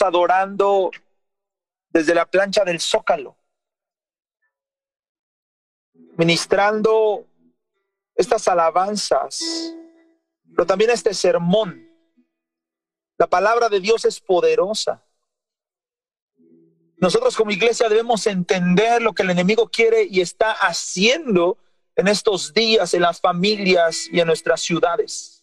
adorando desde la plancha del Zócalo, ministrando estas alabanzas, pero también este sermón. La palabra de Dios es poderosa. Nosotros como iglesia debemos entender lo que el enemigo quiere y está haciendo en estos días en las familias y en nuestras ciudades.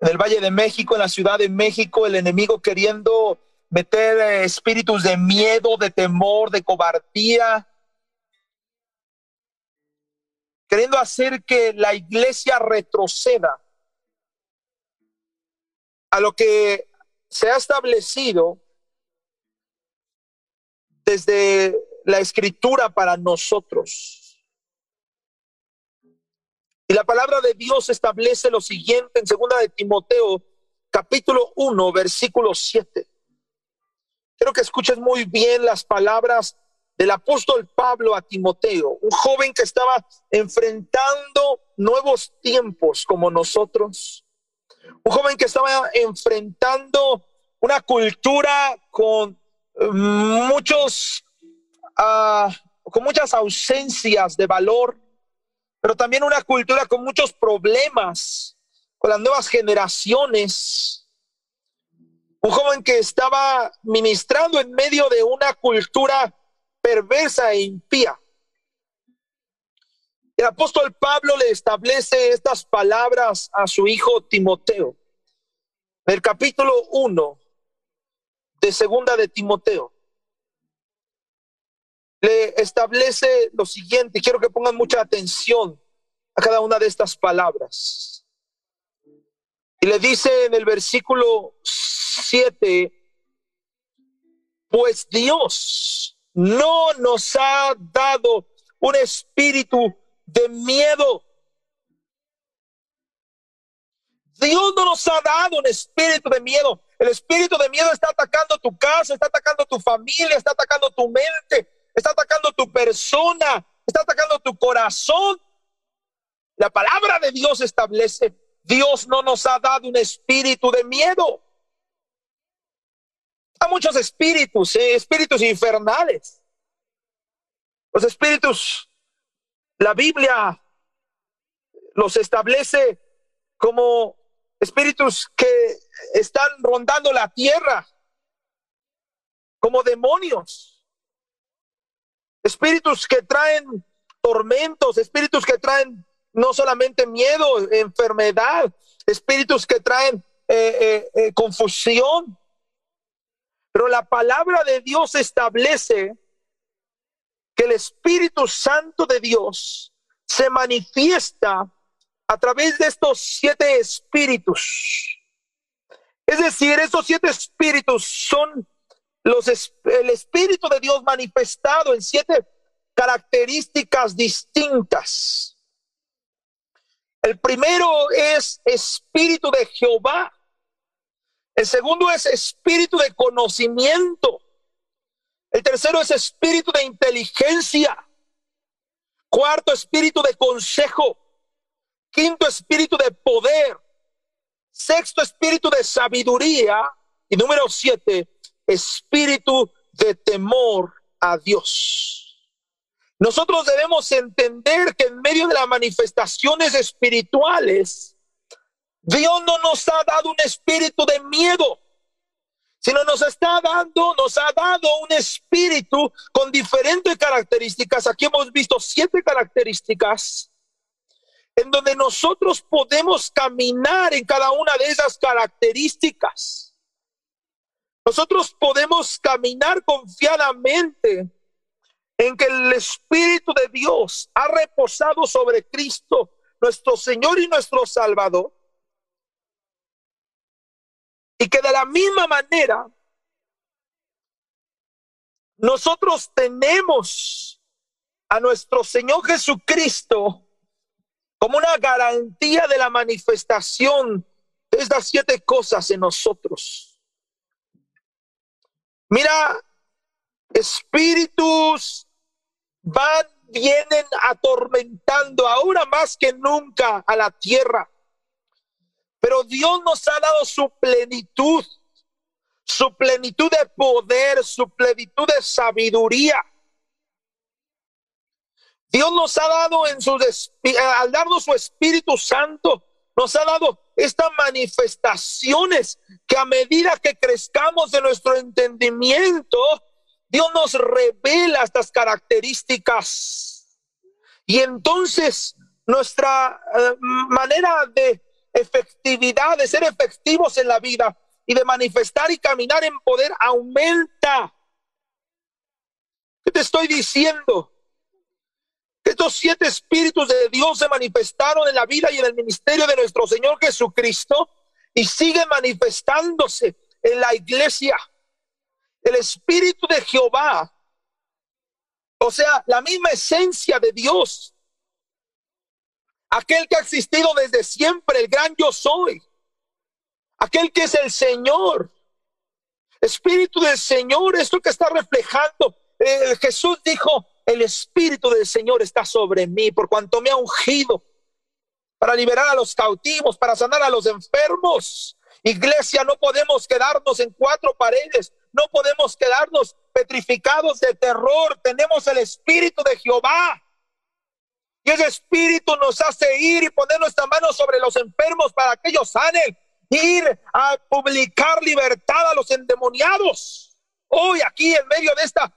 En el Valle de México, en la Ciudad de México, el enemigo queriendo meter eh, espíritus de miedo, de temor, de cobardía, queriendo hacer que la iglesia retroceda a lo que se ha establecido desde la escritura para nosotros. Y la palabra de Dios establece lo siguiente en segunda de Timoteo, capítulo 1, versículo 7. Quiero que escuches muy bien las palabras del apóstol Pablo a Timoteo, un joven que estaba enfrentando nuevos tiempos como nosotros, un joven que estaba enfrentando una cultura con muchos, uh, con muchas ausencias de valor, pero también una cultura con muchos problemas con las nuevas generaciones. Un joven que estaba ministrando en medio de una cultura perversa e impía. El apóstol Pablo le establece estas palabras a su hijo Timoteo. El capítulo 1, de segunda de Timoteo. Le establece lo siguiente, quiero que pongan mucha atención a cada una de estas palabras. Y le dice en el versículo 7, pues Dios no nos ha dado un espíritu de miedo. Dios no nos ha dado un espíritu de miedo, el espíritu de miedo está atacando tu casa, está atacando tu familia, está atacando tu mente, está atacando tu persona, está atacando tu corazón. La palabra de Dios establece, Dios no nos ha dado un espíritu de miedo. Hay muchos espíritus, ¿eh? espíritus infernales. Los espíritus, la Biblia los establece como espíritus que están rondando la tierra como demonios, espíritus que traen tormentos, espíritus que traen no solamente miedo, enfermedad, espíritus que traen eh, eh, eh, confusión. Pero la palabra de Dios establece que el Espíritu Santo de Dios se manifiesta a través de estos siete espíritus. Es decir, esos siete espíritus son los, el Espíritu de Dios manifestado en siete características distintas. El primero es Espíritu de Jehová. El segundo es Espíritu de conocimiento. El tercero es Espíritu de inteligencia. Cuarto, Espíritu de consejo. Quinto, espíritu de poder. Sexto, espíritu de sabiduría. Y número siete, espíritu de temor a Dios. Nosotros debemos entender que en medio de las manifestaciones espirituales, Dios no nos ha dado un espíritu de miedo, sino nos está dando, nos ha dado un espíritu con diferentes características. Aquí hemos visto siete características en donde nosotros podemos caminar en cada una de esas características. Nosotros podemos caminar confiadamente en que el Espíritu de Dios ha reposado sobre Cristo, nuestro Señor y nuestro Salvador. Y que de la misma manera nosotros tenemos a nuestro Señor Jesucristo como una garantía de la manifestación de estas siete cosas en nosotros. Mira, espíritus van, vienen atormentando ahora más que nunca a la tierra. Pero Dios nos ha dado su plenitud. su plenitud de poder, su plenitud de sabiduría. Dios nos ha dado en su al darnos su Espíritu Santo, nos ha dado estas manifestaciones que a medida que crezcamos de nuestro entendimiento, Dios nos revela estas características. Y entonces nuestra eh, manera de efectividad, de ser efectivos en la vida y de manifestar y caminar en poder aumenta. ¿Qué te estoy diciendo? Estos siete espíritus de Dios se manifestaron en la vida y en el ministerio de nuestro Señor Jesucristo y siguen manifestándose en la iglesia. El espíritu de Jehová, o sea, la misma esencia de Dios, aquel que ha existido desde siempre, el gran yo soy, aquel que es el Señor. Espíritu del Señor, esto que está reflejando. Eh, Jesús dijo, el Espíritu del Señor está sobre mí por cuanto me ha ungido para liberar a los cautivos, para sanar a los enfermos. Iglesia, no podemos quedarnos en cuatro paredes, no podemos quedarnos petrificados de terror. Tenemos el Espíritu de Jehová. Y ese Espíritu nos hace ir y poner nuestras manos sobre los enfermos para que ellos sanen. Ir a publicar libertad a los endemoniados. Hoy aquí en medio de esta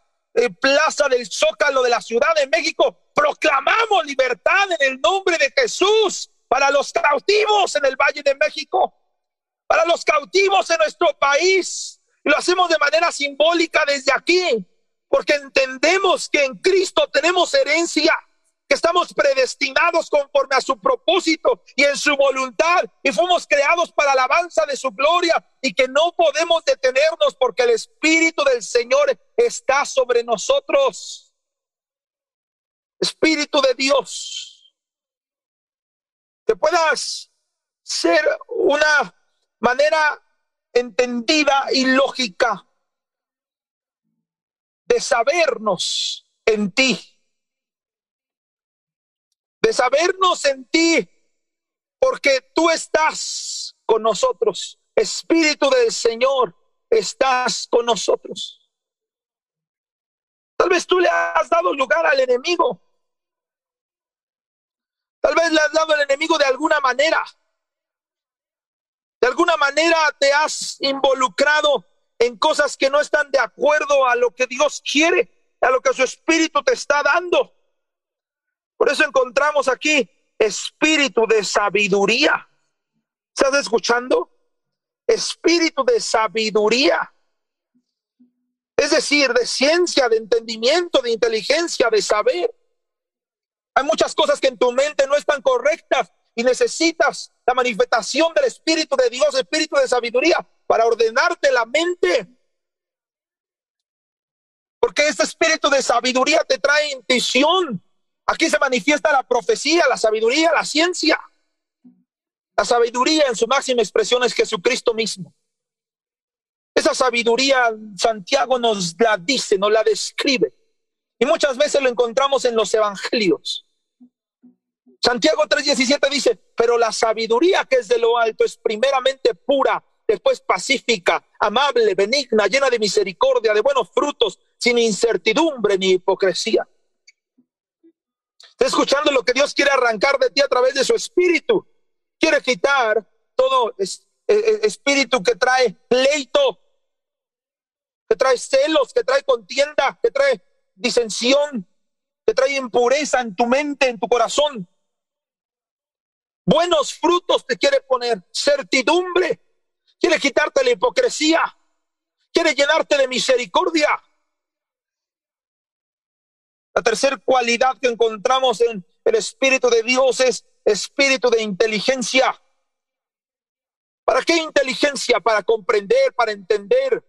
plaza del Zócalo de la Ciudad de México, proclamamos libertad en el nombre de Jesús para los cautivos en el Valle de México, para los cautivos en nuestro país. Lo hacemos de manera simbólica desde aquí, porque entendemos que en Cristo tenemos herencia que estamos predestinados conforme a su propósito y en su voluntad y fuimos creados para alabanza de su gloria y que no podemos detenernos porque el Espíritu del Señor está sobre nosotros. Espíritu de Dios, que puedas ser una manera entendida y lógica de sabernos en ti de sabernos en ti, porque tú estás con nosotros. Espíritu del Señor, estás con nosotros. Tal vez tú le has dado lugar al enemigo. Tal vez le has dado al enemigo de alguna manera. De alguna manera te has involucrado en cosas que no están de acuerdo a lo que Dios quiere, a lo que su espíritu te está dando. Por eso encontramos aquí espíritu de sabiduría. ¿Estás escuchando? Espíritu de sabiduría. Es decir, de ciencia, de entendimiento, de inteligencia, de saber. Hay muchas cosas que en tu mente no están correctas y necesitas la manifestación del Espíritu de Dios, Espíritu de sabiduría, para ordenarte la mente. Porque este Espíritu de sabiduría te trae intuición, Aquí se manifiesta la profecía, la sabiduría, la ciencia. La sabiduría en su máxima expresión es Jesucristo mismo. Esa sabiduría Santiago nos la dice, nos la describe. Y muchas veces lo encontramos en los evangelios. Santiago 3:17 dice, pero la sabiduría que es de lo alto es primeramente pura, después pacífica, amable, benigna, llena de misericordia, de buenos frutos, sin incertidumbre ni hipocresía. Está escuchando lo que Dios quiere arrancar de ti a través de su espíritu. Quiere quitar todo e, e, espíritu que trae pleito, que trae celos, que trae contienda, que trae disensión, que trae impureza en tu mente, en tu corazón. Buenos frutos te quiere poner, certidumbre, quiere quitarte la hipocresía, quiere llenarte de misericordia, la tercera cualidad que encontramos en el Espíritu de Dios es espíritu de inteligencia. ¿Para qué inteligencia? Para comprender, para entender,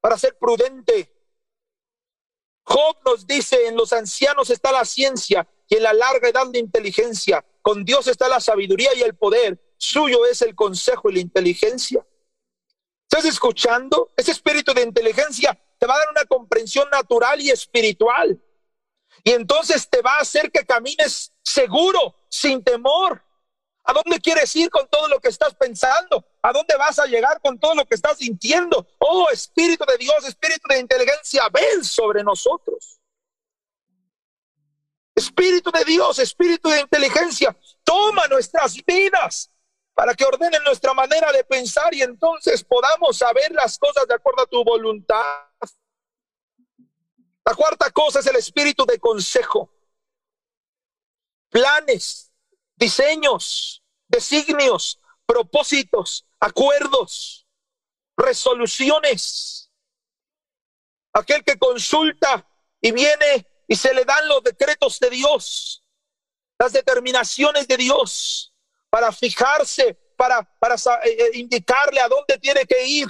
para ser prudente. Job nos dice, en los ancianos está la ciencia y en la larga edad de inteligencia. Con Dios está la sabiduría y el poder. Suyo es el consejo y la inteligencia. ¿Estás escuchando? Ese espíritu de inteligencia te va a dar una comprensión natural y espiritual. Y entonces te va a hacer que camines seguro, sin temor. ¿A dónde quieres ir con todo lo que estás pensando? ¿A dónde vas a llegar con todo lo que estás sintiendo? Oh, Espíritu de Dios, Espíritu de inteligencia, ven sobre nosotros. Espíritu de Dios, Espíritu de inteligencia, toma nuestras vidas para que ordenen nuestra manera de pensar y entonces podamos saber las cosas de acuerdo a tu voluntad. La cuarta cosa es el espíritu de consejo. Planes, diseños, designios, propósitos, acuerdos, resoluciones. Aquel que consulta y viene y se le dan los decretos de Dios, las determinaciones de Dios para fijarse, para, para eh, eh, indicarle a dónde tiene que ir,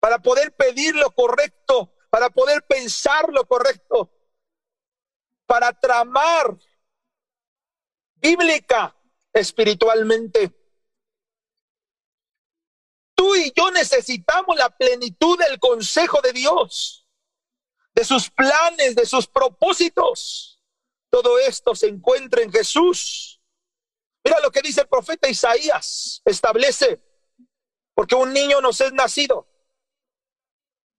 para poder pedir lo correcto, para poder pensar lo correcto, para tramar bíblica espiritualmente. Tú y yo necesitamos la plenitud del consejo de Dios, de sus planes, de sus propósitos. Todo esto se encuentra en Jesús. Mira lo que dice el profeta Isaías. Establece, porque un niño nos es nacido,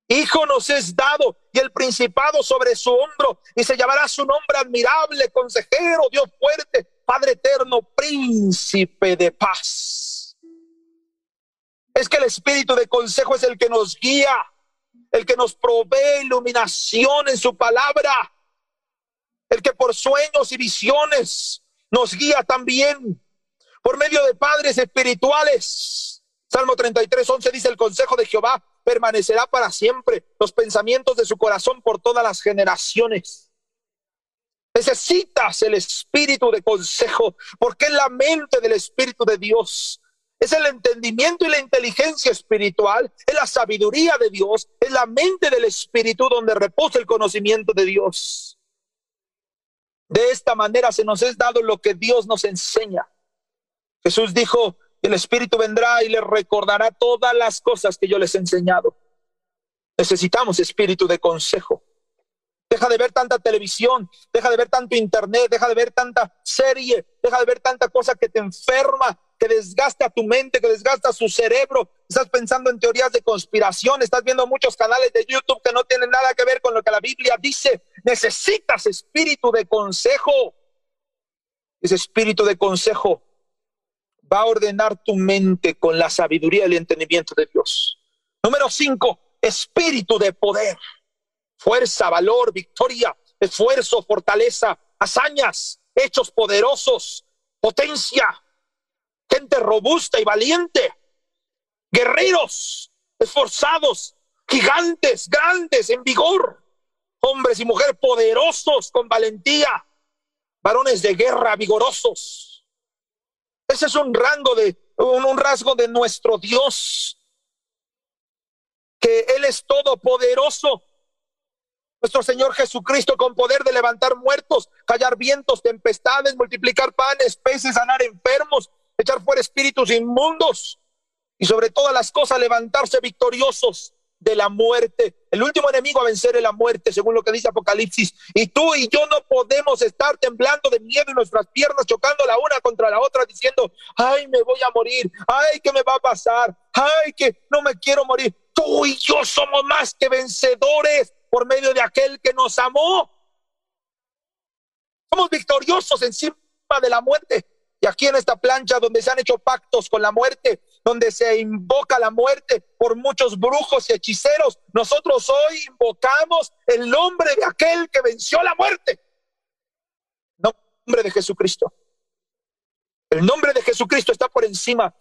hijo nos es dado y el principado sobre su hombro y se llamará su nombre admirable, consejero, Dios fuerte, Padre eterno, príncipe de paz. Es que el espíritu de consejo es el que nos guía, el que nos provee iluminación en su palabra el que por sueños y visiones nos guía también por medio de padres espirituales. Salmo 33, 11 dice el consejo de Jehová permanecerá para siempre, los pensamientos de su corazón por todas las generaciones. Necesitas el espíritu de consejo, porque es la mente del espíritu de Dios. Es el entendimiento y la inteligencia espiritual, es la sabiduría de Dios, es la mente del espíritu donde reposa el conocimiento de Dios. De esta manera se nos es dado lo que Dios nos enseña. Jesús dijo, el Espíritu vendrá y les recordará todas las cosas que yo les he enseñado. Necesitamos espíritu de consejo. Deja de ver tanta televisión, deja de ver tanto internet, deja de ver tanta serie, deja de ver tanta cosa que te enferma, que desgasta tu mente, que desgasta su cerebro. Estás pensando en teorías de conspiración, estás viendo muchos canales de YouTube que no tienen nada que ver con lo que la Biblia dice. Necesitas espíritu de consejo. Ese espíritu de consejo va a ordenar tu mente con la sabiduría y el entendimiento de Dios. Número cinco, espíritu de poder, fuerza, valor, victoria, esfuerzo, fortaleza, hazañas, hechos poderosos, potencia, gente robusta y valiente, guerreros, esforzados, gigantes, grandes, en vigor, hombres y mujeres poderosos, con valentía, varones de guerra vigorosos. Ese es un rango de, un, rasgo de nuestro Dios, que Él es todopoderoso. Nuestro Señor Jesucristo con poder de levantar muertos, callar vientos, tempestades, multiplicar panes, peces, sanar enfermos, echar fuera espíritus inmundos y sobre todas las cosas levantarse victoriosos de la muerte. El último enemigo a vencer es la muerte, según lo que dice Apocalipsis. Y tú y yo no podemos estar temblando de miedo y nuestras piernas chocando la una contra la otra, diciendo, ay, me voy a morir, ay, ¿qué me va a pasar? Ay, que no me quiero morir. Tú y yo somos más que vencedores por medio de aquel que nos amó. Somos victoriosos encima de la muerte. Y aquí en esta plancha donde se han hecho pactos con la muerte, donde se invoca la muerte por muchos brujos y hechiceros, nosotros hoy invocamos el nombre de aquel que venció la muerte. Nombre de Jesucristo. El nombre de Jesucristo está por encima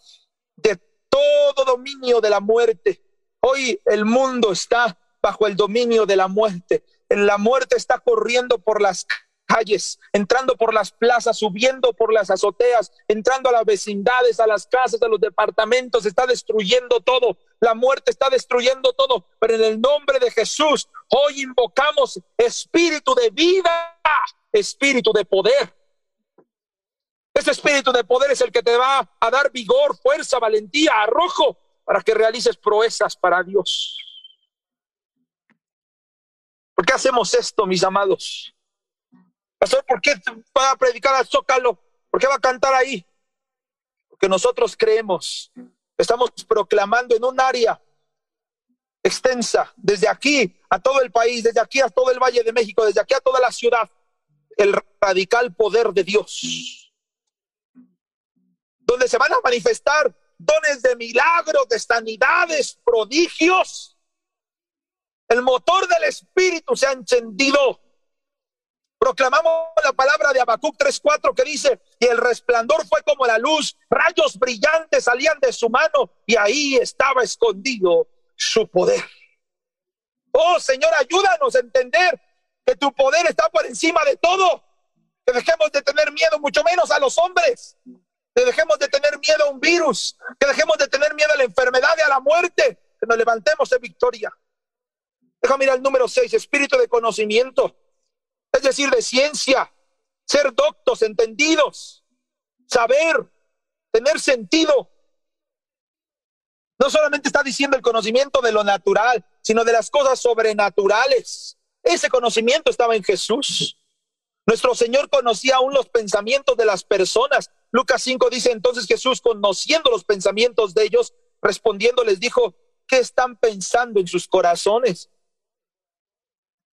de todo dominio de la muerte. Hoy el mundo está bajo el dominio de la muerte. La muerte está corriendo por las calles, entrando por las plazas, subiendo por las azoteas, entrando a las vecindades, a las casas, a los departamentos, está destruyendo todo. La muerte está destruyendo todo, pero en el nombre de Jesús hoy invocamos espíritu de vida, espíritu de poder. Ese espíritu de poder es el que te va a dar vigor, fuerza, valentía, arrojo para que realices proezas para Dios. ¿Por qué hacemos esto, mis amados? Pastor, ¿por qué va a predicar al Zócalo? ¿Por qué va a cantar ahí? Porque nosotros creemos, estamos proclamando en un área extensa, desde aquí a todo el país, desde aquí a todo el Valle de México, desde aquí a toda la ciudad, el radical poder de Dios, donde se van a manifestar dones de milagros, de sanidades, prodigios. El motor del Espíritu se ha encendido. Proclamamos la palabra de Habacuc 3:4 que dice, y el resplandor fue como la luz, rayos brillantes salían de su mano y ahí estaba escondido su poder. Oh Señor, ayúdanos a entender que tu poder está por encima de todo. Que dejemos de tener miedo, mucho menos a los hombres. Que dejemos de tener miedo a un virus. Que dejemos de tener miedo a la enfermedad y a la muerte. Que nos levantemos de victoria. Déjame mirar el número 6, espíritu de conocimiento. Es decir, de ciencia. Ser doctos, entendidos. Saber, tener sentido. No solamente está diciendo el conocimiento de lo natural, sino de las cosas sobrenaturales. Ese conocimiento estaba en Jesús. Nuestro Señor conocía aún los pensamientos de las personas. Lucas 5 dice entonces Jesús, conociendo los pensamientos de ellos, respondiendo les dijo, ¿qué están pensando en sus corazones?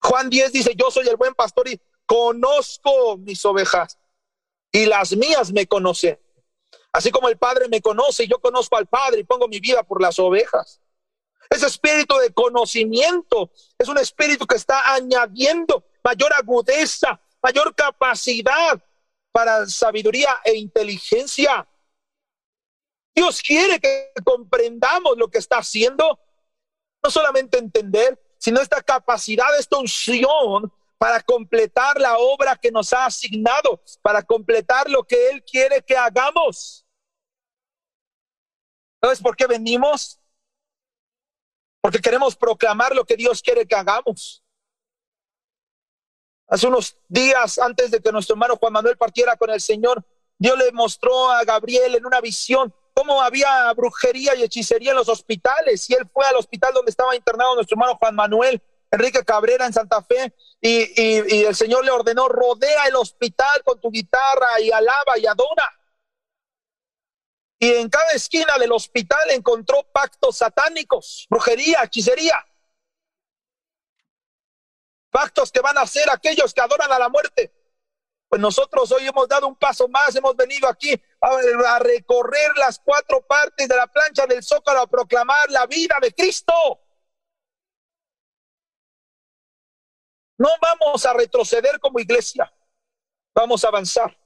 Juan 10 dice, yo soy el buen pastor y conozco mis ovejas y las mías me conocen. Así como el Padre me conoce, yo conozco al Padre y pongo mi vida por las ovejas. Ese espíritu de conocimiento es un espíritu que está añadiendo mayor agudeza, mayor capacidad para sabiduría e inteligencia. Dios quiere que comprendamos lo que está haciendo, no solamente entender, sino esta capacidad, esta unción para completar la obra que nos ha asignado, para completar lo que Él quiere que hagamos. ¿Sabes por qué venimos? porque queremos proclamar lo que Dios quiere que hagamos. Hace unos días antes de que nuestro hermano Juan Manuel partiera con el Señor, Dios le mostró a Gabriel en una visión cómo había brujería y hechicería en los hospitales. Y él fue al hospital donde estaba internado nuestro hermano Juan Manuel Enrique Cabrera en Santa Fe y, y el Señor le ordenó, rodea el hospital con tu guitarra y alaba y adora y en cada esquina del hospital encontró pactos satánicos, brujería, hechicería. Pactos que van a hacer aquellos que adoran a la muerte. Pues nosotros hoy hemos dado un paso más, hemos venido aquí a, recorrer las cuatro partes de la plancha del zócalo a proclamar la vida de Cristo. No vamos a retroceder como iglesia, vamos a avanzar.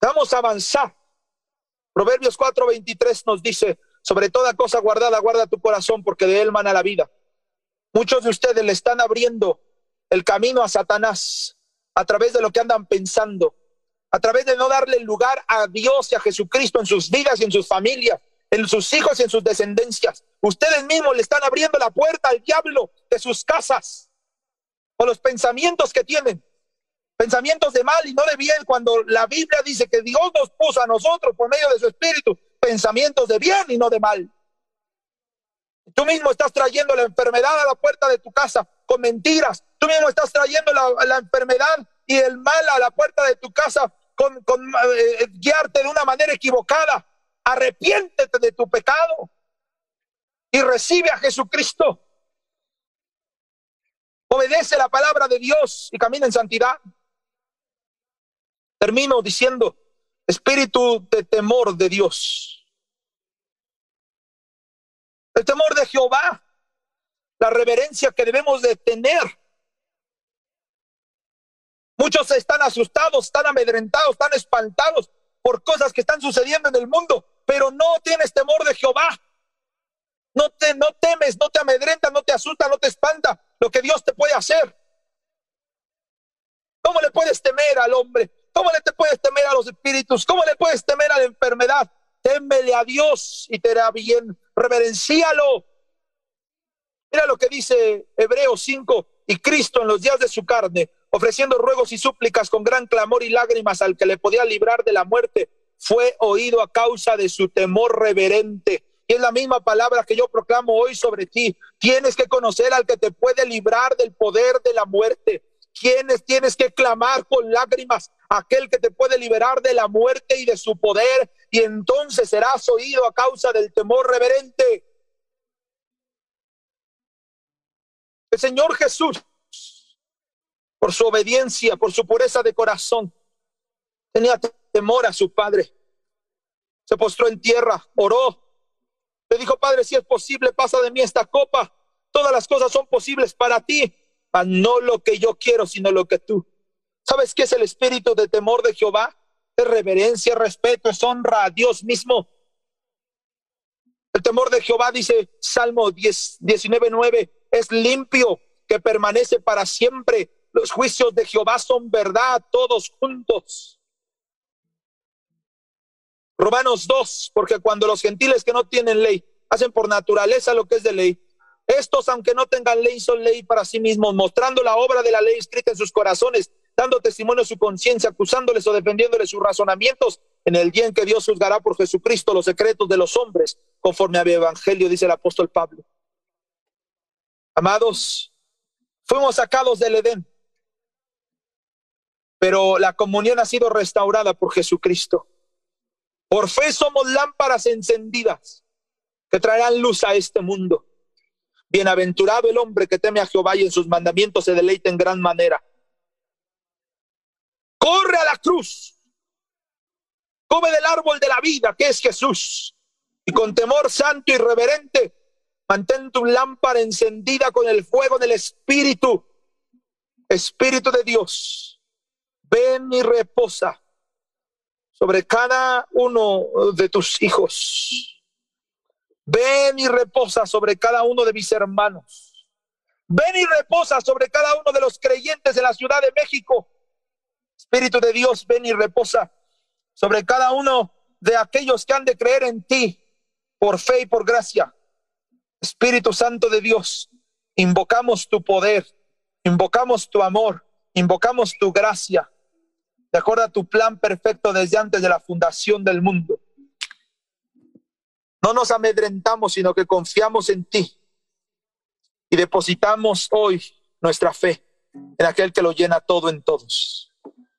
Vamos a avanzar. Proverbios 4:23 nos dice, sobre toda cosa guardada, guarda tu corazón porque de él mana la vida. Muchos de ustedes le están abriendo el camino a Satanás a través de lo que andan pensando, a través de no darle lugar a Dios y a Jesucristo en sus vidas y en sus familias, en sus hijos y en sus descendencias. Ustedes mismos le están abriendo la puerta al diablo de sus casas o los pensamientos que tienen pensamientos de mal y no de bien, cuando la Biblia dice que Dios nos puso a nosotros por medio de su Espíritu pensamientos de bien y no de mal. Tú mismo estás trayendo la enfermedad a la puerta de tu casa con mentiras. Tú mismo estás trayendo la, enfermedad y el mal a la puerta de tu casa con, eh, guiarte de una manera equivocada. Arrepiéntete de tu pecado y recibe a Jesucristo. Obedece la palabra de Dios y camina en santidad. Termino diciendo, espíritu de temor de Dios. El temor de Jehová, la reverencia que debemos de tener. Muchos están asustados, están amedrentados, están espantados por cosas que están sucediendo en el mundo, pero no tienes temor de Jehová. No te no temes, no te amedrenta, no te asusta, no te espanta lo que Dios te puede hacer. ¿Cómo le puedes temer al hombre? ¿Cómo le te puedes temer a los espíritus? ¿Cómo le puedes temer a la enfermedad? Témele a Dios y te hará bien. Reverencialo. Mira lo que dice Hebreos 5. Y Cristo en los días de su carne, ofreciendo ruegos y súplicas con gran clamor y lágrimas al que le podía librar de la muerte, fue oído a causa de su temor reverente. Y es la misma palabra que yo proclamo hoy sobre ti. Tienes que conocer al que te puede librar del poder de la muerte. quienes tienes que clamar con lágrimas, aquel que te puede liberar de la muerte y de su poder, y entonces serás oído a causa del temor reverente. El Señor Jesús, por su obediencia, por su pureza de corazón, tenía temor a su Padre. Se postró en tierra, oró, le dijo, Padre, si es posible, pasa de mí esta copa. Todas las cosas son posibles para ti, mas no lo que yo quiero, sino lo que tú. ¿Sabes qué es el espíritu de temor de Jehová? Es reverencia, respeto, es honra a Dios mismo. El temor de Jehová, dice Salmo 10, 19, 9, es limpio, que permanece para siempre. Los juicios de Jehová son verdad, todos juntos. Romanos 2, porque cuando los gentiles que no tienen ley hacen por naturaleza lo que es de ley, estos, aunque no tengan ley, son ley para sí mismos, mostrando la obra de la ley escrita en sus corazones, dando testimonio de su conciencia, acusándoles o defendiéndoles sus razonamientos en el día en que Dios juzgará por Jesucristo los secretos de los hombres, conforme a mi evangelio, dice el apóstol Pablo. Amados, fuimos sacados del Edén, pero la comunión ha sido restaurada por Jesucristo. Por fe somos lámparas encendidas que traerán luz a este mundo. Bienaventurado el hombre que teme a Jehová y en sus mandamientos se deleita en gran manera. Corre a la cruz. Come del árbol de la vida que es Jesús. Y con temor santo y reverente, mantén tu lámpara encendida con el fuego del Espíritu. Espíritu de Dios, ven y reposa sobre cada uno de tus hijos. Ven y reposa sobre cada uno de mis hermanos. Ven y reposa sobre cada uno de los creyentes de la Ciudad de México. Espíritu de Dios, ven y reposa sobre cada uno de aquellos que han de creer en ti por fe y por gracia. Espíritu Santo de Dios, invocamos tu poder, invocamos tu amor, invocamos tu gracia de acuerdo a tu plan perfecto desde antes de la fundación del mundo. No nos amedrentamos, sino que confiamos en ti y depositamos hoy nuestra fe en aquel que lo llena todo en todos.